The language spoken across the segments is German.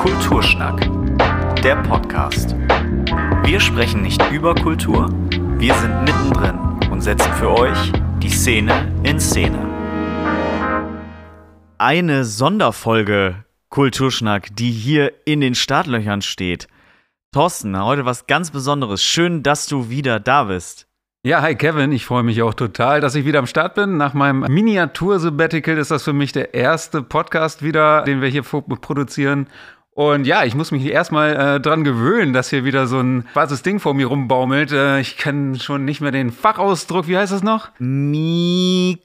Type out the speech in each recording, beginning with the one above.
Kulturschnack, der Podcast. Wir sprechen nicht über Kultur, wir sind mittendrin und setzen für euch die Szene in Szene. Eine Sonderfolge Kulturschnack, die hier in den Startlöchern steht. Thorsten, heute was ganz Besonderes. Schön, dass du wieder da bist. Ja, hi Kevin, ich freue mich auch total, dass ich wieder am Start bin. Nach meinem Miniatur-Sabbatical ist das für mich der erste Podcast wieder, den wir hier produzieren. Und ja, ich muss mich erstmal äh, dran gewöhnen, dass hier wieder so ein schwarzes Ding vor mir rumbaumelt. Äh, ich kenne schon nicht mehr den Fachausdruck. Wie heißt das noch? Mikrofon.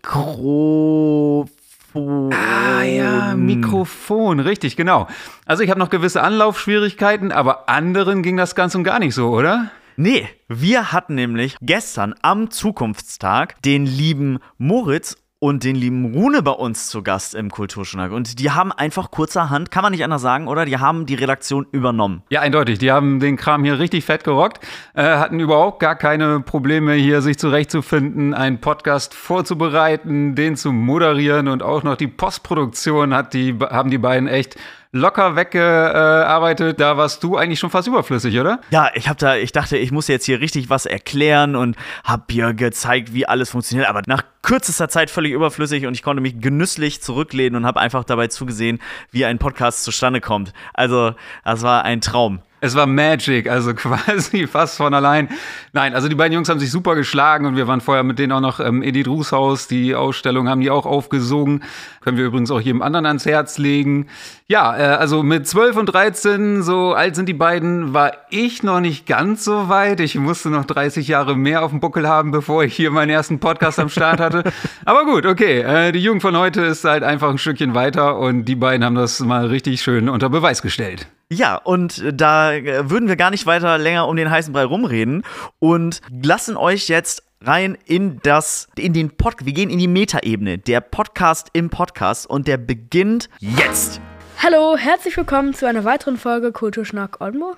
Ah ja, Mikrofon, richtig, genau. Also ich habe noch gewisse Anlaufschwierigkeiten, aber anderen ging das ganz und gar nicht so, oder? Nee, wir hatten nämlich gestern am Zukunftstag den lieben Moritz und den lieben Rune bei uns zu Gast im Kulturschnack. Und die haben einfach kurzerhand, kann man nicht anders sagen, oder? Die haben die Redaktion übernommen. Ja, eindeutig. Die haben den Kram hier richtig fett gerockt, äh, hatten überhaupt gar keine Probleme hier, sich zurechtzufinden, einen Podcast vorzubereiten, den zu moderieren und auch noch die Postproduktion hat die, haben die beiden echt locker weggearbeitet. Da warst du eigentlich schon fast überflüssig, oder? Ja, ich habe da, ich dachte, ich muss jetzt hier richtig was erklären und habe hier gezeigt, wie alles funktioniert. Aber nach kürzester Zeit völlig überflüssig und ich konnte mich genüsslich zurücklehnen und habe einfach dabei zugesehen, wie ein Podcast zustande kommt. Also, das war ein Traum. Es war Magic, also quasi fast von allein. Nein, also die beiden Jungs haben sich super geschlagen und wir waren vorher mit denen auch noch im Edith Rußhaus. Die Ausstellung haben die auch aufgesogen. Können wir übrigens auch jedem anderen ans Herz legen. Ja, äh, also mit 12 und 13, so alt sind die beiden, war ich noch nicht ganz so weit. Ich musste noch 30 Jahre mehr auf dem Buckel haben, bevor ich hier meinen ersten Podcast am Start hatte. Aber gut, okay. Äh, die Jugend von heute ist halt einfach ein Stückchen weiter und die beiden haben das mal richtig schön unter Beweis gestellt. Ja, und da äh, würden wir gar nicht weiter länger um den heißen Brei rumreden und lassen euch jetzt rein in das, in den Podcast. Wir gehen in die Metaebene. Der Podcast im Podcast und der beginnt jetzt. Hallo, herzlich willkommen zu einer weiteren Folge Kulturschnack Oldenburg.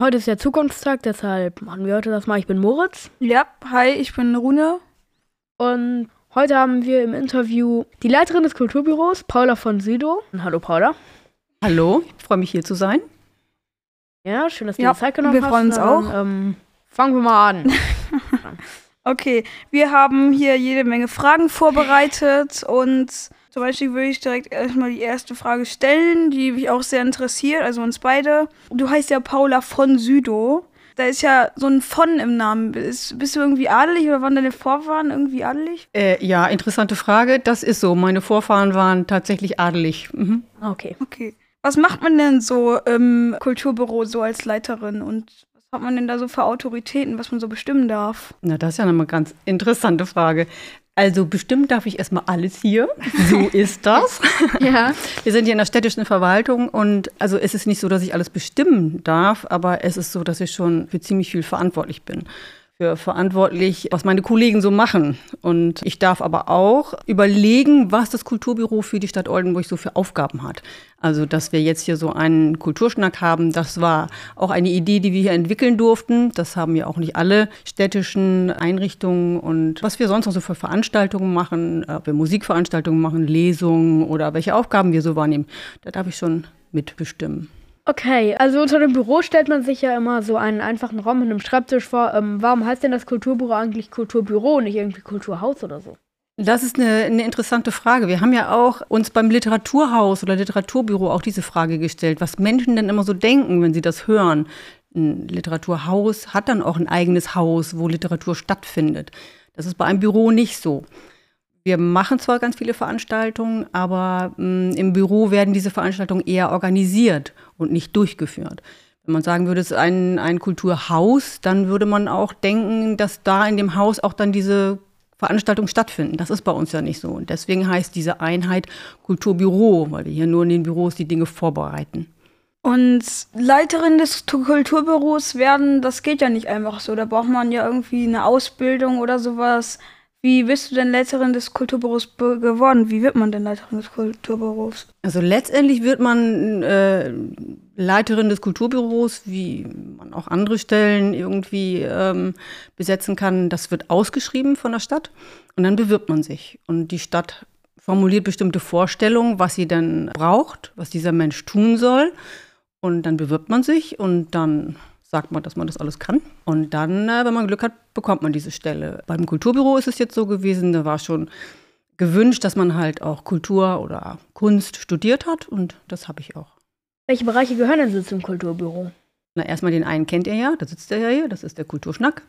Heute ist der Zukunftstag, deshalb machen wir heute das mal. Ich bin Moritz. Ja, hi, ich bin Rune. Und heute haben wir im Interview die Leiterin des Kulturbüros, Paula von Südow. Hallo, Paula. Hallo, ich freue mich hier zu sein. Ja, schön, dass du ja, dir Zeit genommen wir hast. freuen uns auch. Ähm, fangen wir mal an. okay, wir haben hier jede Menge Fragen vorbereitet und zum Beispiel würde ich direkt erstmal die erste Frage stellen, die mich auch sehr interessiert, also uns beide. Du heißt ja Paula von Südow. Da ist ja so ein von im Namen. Bist, bist, du irgendwie adelig oder waren deine Vorfahren irgendwie adelig? Äh, ja, interessante Frage. Das ist so. Meine Vorfahren waren tatsächlich adelig. Mhm. Okay. Okay. Was macht man denn so im Kulturbüro so als Leiterin und was hat man denn da so für Autoritäten, was man so bestimmen darf? Na, das ist ja eine ganz interessante Frage. Also bestimmt darf ich erstmal alles hier. So ist das. ja. Wir sind hier in der städtischen Verwaltung und also es ist nicht so, dass ich alles bestimmen darf, aber es ist so, dass ich schon für ziemlich viel verantwortlich bin für verantwortlich, was meine Kollegen so machen. Und ich darf aber auch überlegen, was das Kulturbüro für die Stadt Oldenburg so für Aufgaben hat. Also, dass wir jetzt hier so einen Kulturschnack haben, das war auch eine Idee, die wir hier entwickeln durften. Das haben ja auch nicht alle städtischen Einrichtungen und was wir sonst noch so für Veranstaltungen machen, ob wir Musikveranstaltungen machen, Lesungen oder welche Aufgaben wir so wahrnehmen. Da darf ich schon mitbestimmen. Okay, also unter dem Büro stellt man sich ja immer so einen einfachen Raum mit einem Schreibtisch vor. Ähm, warum heißt denn das Kulturbüro eigentlich Kulturbüro und nicht irgendwie Kulturhaus oder so? Das ist eine, eine, interessante Frage. Wir haben ja auch uns beim Literaturhaus oder Literaturbüro auch diese Frage gestellt, was Menschen denn immer so denken, wenn sie das hören. Ein Literaturhaus hat dann auch ein eigenes Haus, wo Literatur stattfindet. Das ist bei einem Büro nicht so. Wir machen zwar ganz viele Veranstaltungen, aber mh, im Büro werden diese Veranstaltungen eher organisiert und nicht durchgeführt. Wenn man sagen würde, es ist ein, ein Kulturhaus, dann würde man auch denken, dass da in dem Haus auch dann diese Veranstaltungen stattfinden. Das ist bei uns ja nicht so. Und deswegen heißt diese Einheit Kulturbüro, weil wir hier nur in den Büros die Dinge vorbereiten. Und Leiterin des Kulturbüros werden, das geht ja nicht einfach so. Da braucht man ja irgendwie eine Ausbildung oder sowas. Wie bist du denn Leiterin des Kulturbüros geworden? Wie wird man denn Leiterin des Kulturbüros? Also letztendlich wird man äh, Leiterin des Kulturbüros, wie man auch andere Stellen irgendwie ähm, besetzen kann. Das wird ausgeschrieben von der Stadt und dann bewirbt man sich. Und die Stadt formuliert bestimmte Vorstellungen, was sie dann braucht, was dieser Mensch tun soll. Und dann bewirbt man sich und dann sagt man, dass man das alles kann. Und dann, äh, wenn man Glück hat, bekommt man diese Stelle. Beim Kulturbüro ist es jetzt so gewesen, da war schon gewünscht, dass man halt auch Kultur oder Kunst studiert hat und das habe ich auch. Welche Bereiche gehören denn so zum Kulturbüro? Na, erstmal den einen kennt ihr ja, da sitzt er ja hier, das ist der Kulturschnack.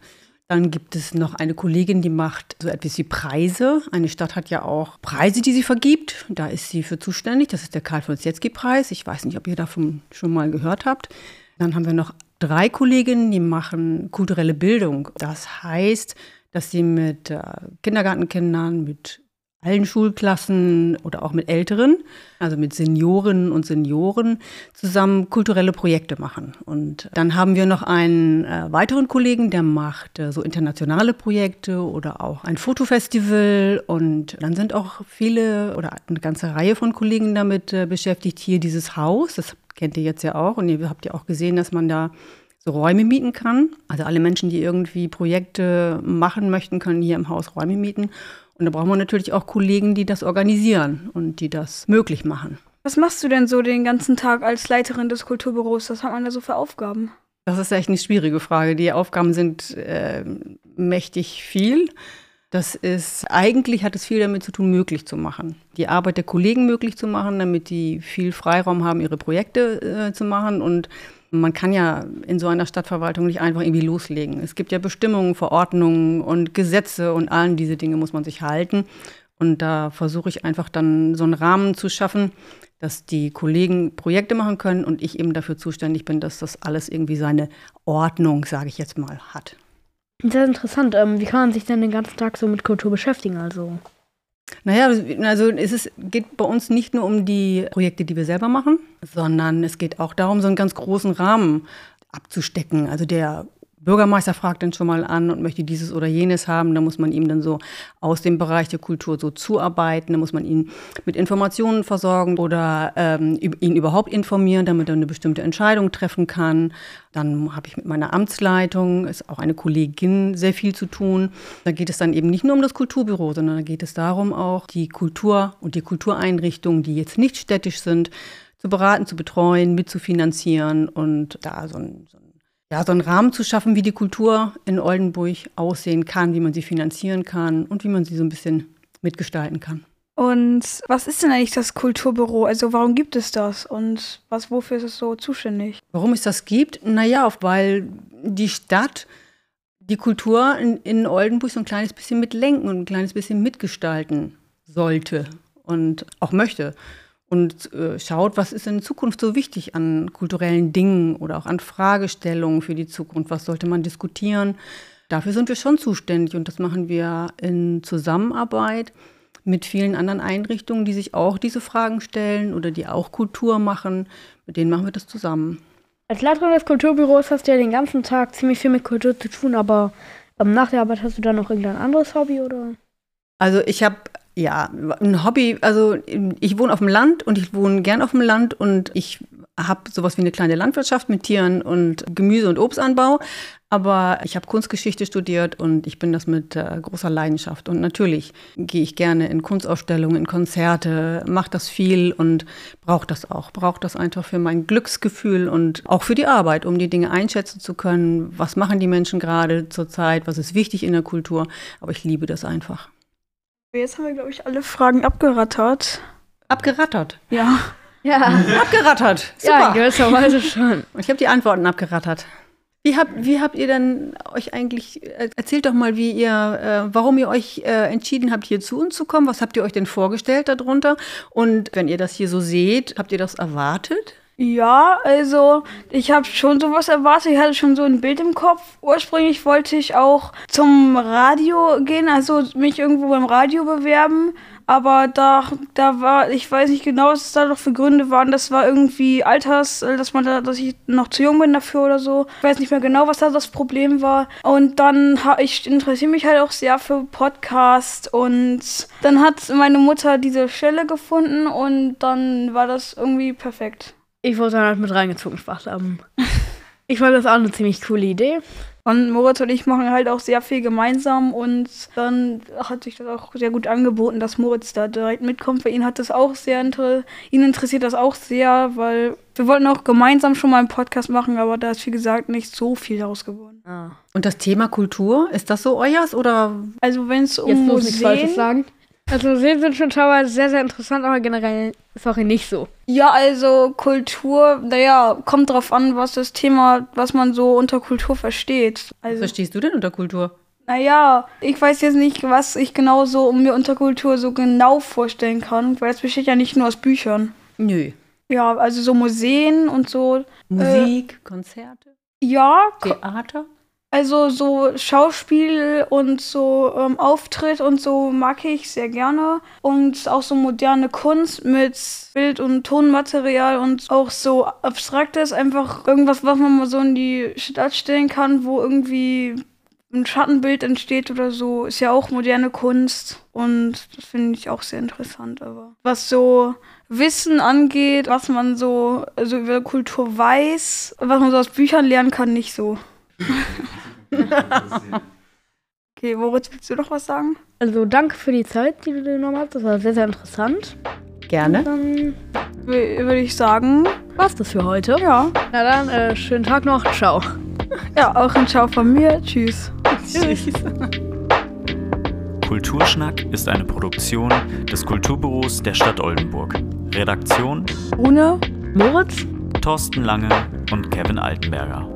Dann gibt es noch eine Kollegin, die macht so etwas wie Preise. Eine Stadt hat ja auch Preise, die sie vergibt. Da ist sie für zuständig. Das ist der Karl von Sietzky-Preis. Ich weiß nicht, ob ihr davon schon mal gehört habt. Dann haben wir noch drei Kolleginnen, die machen kulturelle Bildung. Das heißt, dass sie mit äh, Kindergartenkindern, mit allen Schulklassen oder auch mit Älteren, also mit Seniorinnen und Senioren, zusammen kulturelle Projekte machen. Und dann haben wir noch einen äh, weiteren Kollegen, der macht äh, so internationale Projekte oder auch ein Fotofestival. Und dann sind auch viele oder eine ganze Reihe von Kollegen damit äh, beschäftigt, hier dieses Haus, das kennt ihr jetzt ja auch und ihr habt ja auch gesehen, dass man da so Räume mieten kann. Also alle Menschen, die irgendwie Projekte machen möchten, können hier im Haus Räume mieten. Und da brauchen wir natürlich auch Kollegen, die das organisieren und die das möglich machen. Was machst du denn so den ganzen Tag als Leiterin des Kulturbüros? Was hat man da so für Aufgaben? Das ist echt eine schwierige Frage. Die Aufgaben sind äh, mächtig viel. Das ist, eigentlich hat es viel damit zu tun, möglich zu machen. Die Arbeit der Kollegen möglich zu machen, damit die viel Freiraum haben, ihre Projekte äh, zu machen und man kann ja in so einer Stadtverwaltung nicht einfach irgendwie loslegen. Es gibt ja Bestimmungen, Verordnungen und Gesetze und allen diese Dinge muss man sich halten. Und da versuche ich einfach dann so einen Rahmen zu schaffen, dass die Kollegen Projekte machen können und ich eben dafür zuständig bin, dass das alles irgendwie seine Ordnung, sage ich jetzt mal, hat. Sehr interessant. Ähm, wie kann man sich denn den ganzen Tag so mit Kultur beschäftigen? Also naja, also es ist, geht bei uns nicht nur um die Projekte, die wir selber machen, sondern es geht auch darum, so einen ganz großen Rahmen abzustecken. Also der Bürgermeister fragt dann schon mal an und möchte dieses oder jenes haben. Da muss man ihm dann so aus dem Bereich der Kultur so zuarbeiten. Da muss man ihn mit Informationen versorgen oder ähm, ihn überhaupt informieren, damit er eine bestimmte Entscheidung treffen kann. Dann habe ich mit meiner Amtsleitung, ist auch eine Kollegin, sehr viel zu tun. Da geht es dann eben nicht nur um das Kulturbüro, sondern da geht es darum auch, die Kultur und die Kultureinrichtungen, die jetzt nicht städtisch sind, zu beraten, zu betreuen, mitzufinanzieren und da so ein, so ein ja, so einen Rahmen zu schaffen, wie die Kultur in Oldenburg aussehen kann, wie man sie finanzieren kann und wie man sie so ein bisschen mitgestalten kann. Und was ist denn eigentlich das Kulturbüro? Also warum gibt es das und was, wofür ist es so zuständig? Warum es das gibt? Naja, weil die Stadt die Kultur in, in Oldenburg so ein kleines bisschen mitlenken und ein kleines bisschen mitgestalten sollte und auch möchte und äh, schaut, was ist in Zukunft so wichtig an kulturellen Dingen oder auch an Fragestellungen für die Zukunft, was sollte man diskutieren. Dafür sind wir schon zuständig und das machen wir in Zusammenarbeit mit vielen anderen Einrichtungen, die sich auch diese Fragen stellen oder die auch Kultur machen. Mit denen machen wir das zusammen. Als Leiterin des Kulturbüros hast du ja den ganzen Tag ziemlich viel mit Kultur zu tun, aber ähm, nach der Arbeit hast du dann noch irgendein anderes Hobby oder? Also ich habe ja, ein Hobby, also ich wohne auf dem Land und ich wohne gern auf dem Land und ich habe sowas wie eine kleine Landwirtschaft mit Tieren und Gemüse- und Obstanbau. Aber ich habe Kunstgeschichte studiert und ich bin das mit äh, großer Leidenschaft. Und natürlich gehe ich gerne in Kunstausstellungen, in Konzerte, mache das viel und brauche das auch. Brauche das einfach für mein Glücksgefühl und auch für die Arbeit, um die Dinge einschätzen zu können. Was machen die Menschen gerade zurzeit? Was ist wichtig in der Kultur? Aber ich liebe das einfach. Jetzt haben wir, glaube ich, alle Fragen abgerattert. Abgerattert? Ja. Ja. Abgerattert. Super. Ja, gewisserweise schon. Ich habe die Antworten abgerattert. Wie habt, wie habt ihr denn euch eigentlich, äh, erzählt doch mal, wie ihr, äh, warum ihr euch äh, entschieden habt, hier zu uns zu kommen? Was habt ihr euch denn vorgestellt darunter? Und wenn ihr das hier so seht, habt ihr das erwartet? Ja, also ich habe schon sowas erwartet. Ich hatte schon so ein Bild im Kopf. Ursprünglich wollte ich auch zum Radio gehen, also mich irgendwo beim Radio bewerben. Aber da, da war, ich weiß nicht genau, was es da noch für Gründe waren. Das war irgendwie Alters, dass man da, dass ich noch zu jung bin dafür oder so. Ich weiß nicht mehr genau, was da das Problem war. Und dann ich interessiere mich halt auch sehr für Podcast und dann hat meine Mutter diese Stelle gefunden und dann war das irgendwie perfekt. Ich wurde dann halt mit reingezogen, Spaß haben. Ich fand das auch eine ziemlich coole Idee. Und Moritz und ich machen halt auch sehr viel gemeinsam und dann hat sich das auch sehr gut angeboten, dass Moritz da direkt mitkommt. Für ihn hat das auch sehr inter ihn interessiert das auch sehr, weil wir wollten auch gemeinsam schon mal einen Podcast machen, aber da ist wie gesagt nicht so viel daraus geworden. Ah. Und das Thema Kultur, ist das so euers oder Also wenn es Jetzt um muss nichts Falsches Museen, sagen. Also Museen sind schon teilweise sehr, sehr interessant, aber generell, sorry, nicht so. ja also Kultur, naja, kommt drauf an, was das Thema, was man so unter Kultur versteht. was Also verstehst du denn unter Kultur? Naja, ich weiß jetzt nicht, was ich genau so um mir unter Kultur so genau vorstellen kann, weil es besteht ja nicht nur aus Büchern. Nö. Ja, also so Museen und so. Musik, Konzerte, Ja, Theater? Also so Schauspiel und so ähm, Auftritt und so mag ich sehr gerne. Und auch so moderne Kunst mit Bild- und Tonmaterial und auch so abstraktes, einfach irgendwas, was man mal so in die Stadt stellen kann, wo irgendwie ein Schattenbild entsteht oder so, ist ja auch moderne Kunst. Und das finde ich auch sehr interessant. Aber was so Wissen angeht, was man so also über Kultur weiß, was man so aus Büchern lernen kann, nicht so. Okay, Moritz, willst du noch was sagen? Also danke für die Zeit, die du dir genommen hast. Das war sehr, sehr interessant. Gerne. Dann W- Würde ich sagen, war's das für heute. ja. Na dann, äh, schönen Tag noch. Ciao. Ja, auch ein Ciao von mir. Tschüss. Tschüss. Kulturschnack ist eine Produktion des Kulturbüros der Stadt Oldenburg. Redaktion Rune? Moritz? Thorsten Lange und Kevin Altenberger.